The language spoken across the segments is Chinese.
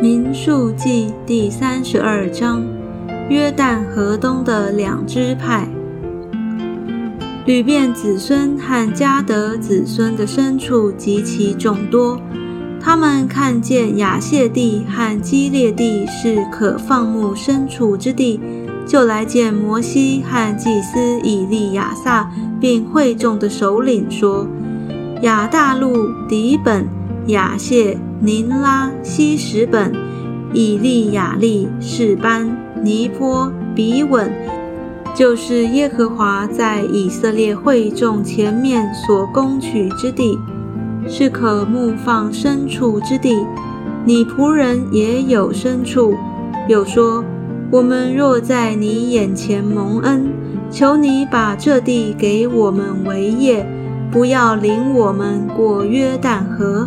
民数记第三十二章：约旦河东的两支派。吕遍子孙和迦得子孙的牲畜极其众多，他们看见亚谢地和基列地是可放牧牲畜之地，就来见摩西和祭司以利亚撒，并会众的首领说：“亚大陆、底本、亚谢、宁拉、西什本、以利亚利、士班、尼坡、比稳。”就是耶和华在以色列会众前面所攻取之地，是可牧放牲畜之地。你仆人也有牲畜。又说：我们若在你眼前蒙恩，求你把这地给我们为业，不要领我们过约旦河。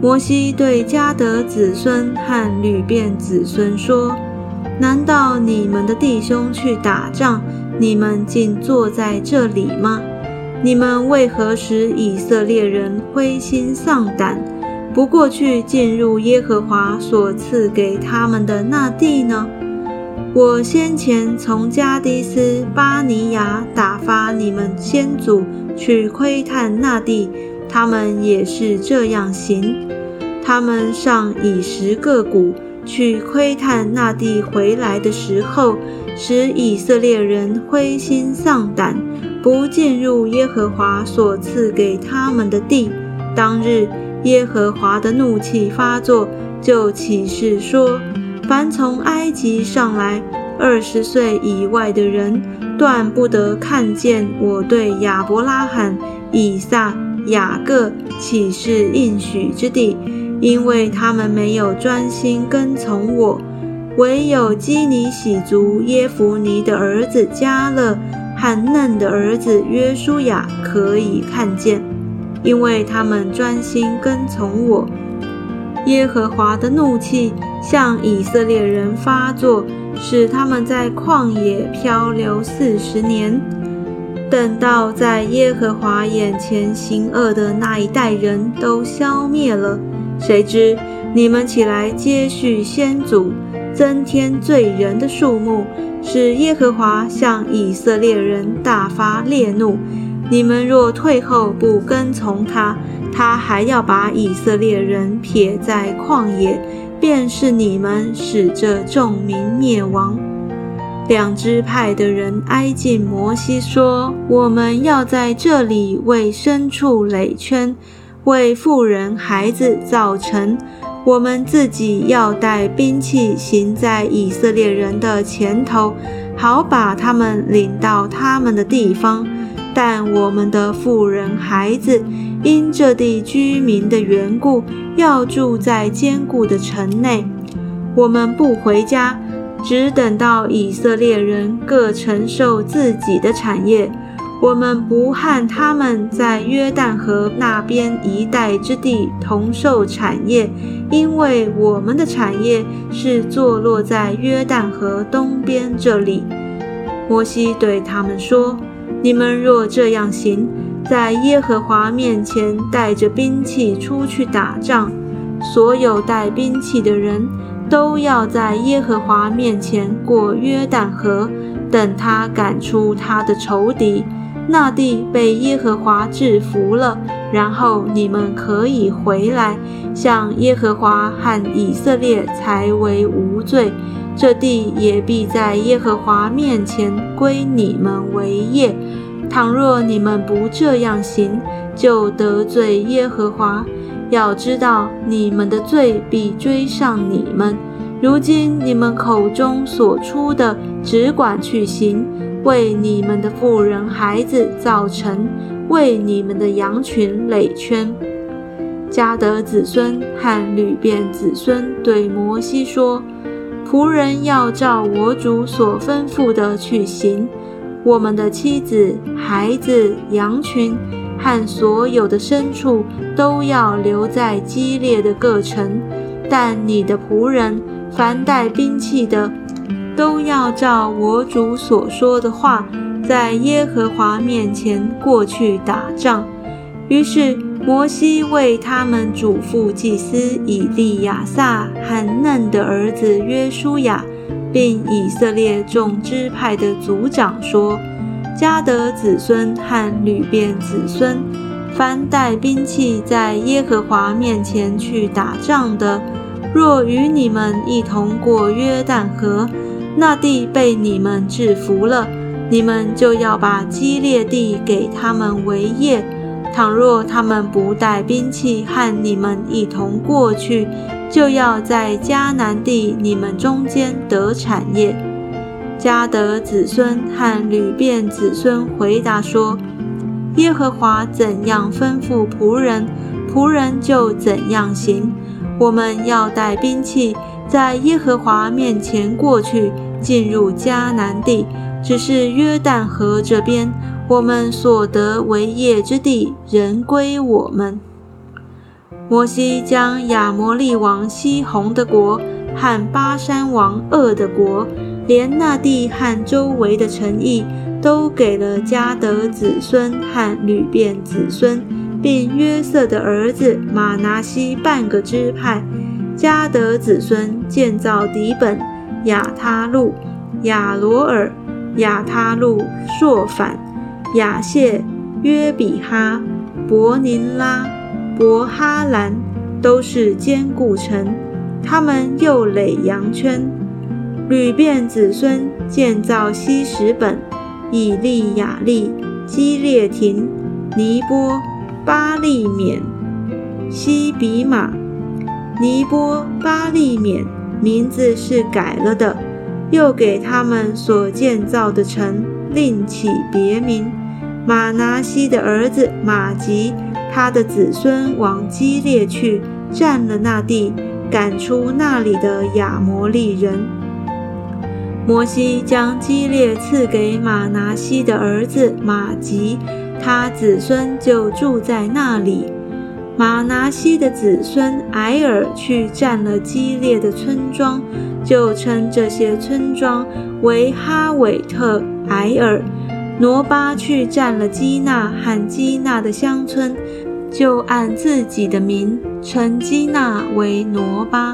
摩西对迦得子孙和吕遍子孙说。难道你们的弟兄去打仗，你们竟坐在这里吗？你们为何使以色列人灰心丧胆，不过去进入耶和华所赐给他们的那地呢？我先前从加迪斯巴尼亚打发你们先祖去窥探那地，他们也是这样行。他们上以十个谷。去窥探那地回来的时候，使以色列人灰心丧胆，不进入耶和华所赐给他们的地。当日，耶和华的怒气发作，就起誓说：凡从埃及上来二十岁以外的人，断不得看见我对亚伯拉罕、以撒、雅各岂是应许之地。因为他们没有专心跟从我，唯有基尼喜族耶弗尼的儿子加勒和嫩的儿子约书亚可以看见，因为他们专心跟从我。耶和华的怒气向以色列人发作，使他们在旷野漂流四十年。等到在耶和华眼前行恶的那一代人都消灭了。谁知你们起来接续先祖，增添罪人的数目，使耶和华向以色列人大发烈怒。你们若退后不跟从他，他还要把以色列人撇在旷野，便是你们使这众民灭亡。两支派的人挨近摩西说：“我们要在这里为牲畜垒圈。”为妇人、孩子造成，我们自己要带兵器行在以色列人的前头，好把他们领到他们的地方。但我们的妇人、孩子因这地居民的缘故，要住在坚固的城内。我们不回家，只等到以色列人各承受自己的产业。我们不和他们在约旦河那边一带之地同受产业，因为我们的产业是坐落在约旦河东边这里。摩西对他们说：“你们若这样行，在耶和华面前带着兵器出去打仗，所有带兵器的人都要在耶和华面前过约旦河，等他赶出他的仇敌。”那地被耶和华制服了，然后你们可以回来，向耶和华和以色列才为无罪。这地也必在耶和华面前归你们为业。倘若你们不这样行，就得罪耶和华。要知道，你们的罪必追上你们。如今你们口中所出的，只管去行。为你们的妇人孩子造成，为你们的羊群垒圈。迦得子孙和吕遍子孙对摩西说：“仆人要照我主所吩咐的去行。我们的妻子、孩子、羊群和所有的牲畜都要留在激烈的各城。但你的仆人，凡带兵器的。”都要照我主所说的话，在耶和华面前过去打仗。于是摩西为他们嘱咐祭司以利亚撒和嫩的儿子约书亚，并以色列众支派的族长说：“迦得子孙和吕便子孙，凡带兵器在耶和华面前去打仗的，若与你们一同过约旦河，那地被你们制服了，你们就要把基列地给他们为业。”倘若他们不带兵器和你们一同过去，就要在迦南地你们中间得产业。迦得子孙和吕便子孙回答说：“耶和华怎样吩咐仆人，仆人就怎样行。我们要带兵器，在耶和华面前过去，进入迦南地，只是约旦河这边。”我们所得为业之地，仍归我们。摩西将亚摩利王西宏的国和巴山王鄂的国，连那地和周围的城邑，都给了迦得子孙和吕便子孙，并约瑟的儿子马拿西半个支派。迦得子孙建造底本、亚他路、亚罗尔、亚他路、朔反。雅谢、约比哈、伯宁拉、伯哈兰都是坚固城，他们又垒羊圈。吕便子孙建造西什本、以利亚利、基列亭、尼波、巴利免、西比马。尼波、巴利免名字是改了的，又给他们所建造的城另起别名。马拿西的儿子马吉，他的子孙往基列去，占了那地，赶出那里的亚摩利人。摩西将基列赐给马拿西的儿子马吉，他子孙就住在那里。马拿西的子孙埃尔去占了基列的村庄，就称这些村庄为哈韦特埃尔。挪巴去占了基纳和基纳的乡村，就按自己的名称基纳为挪巴。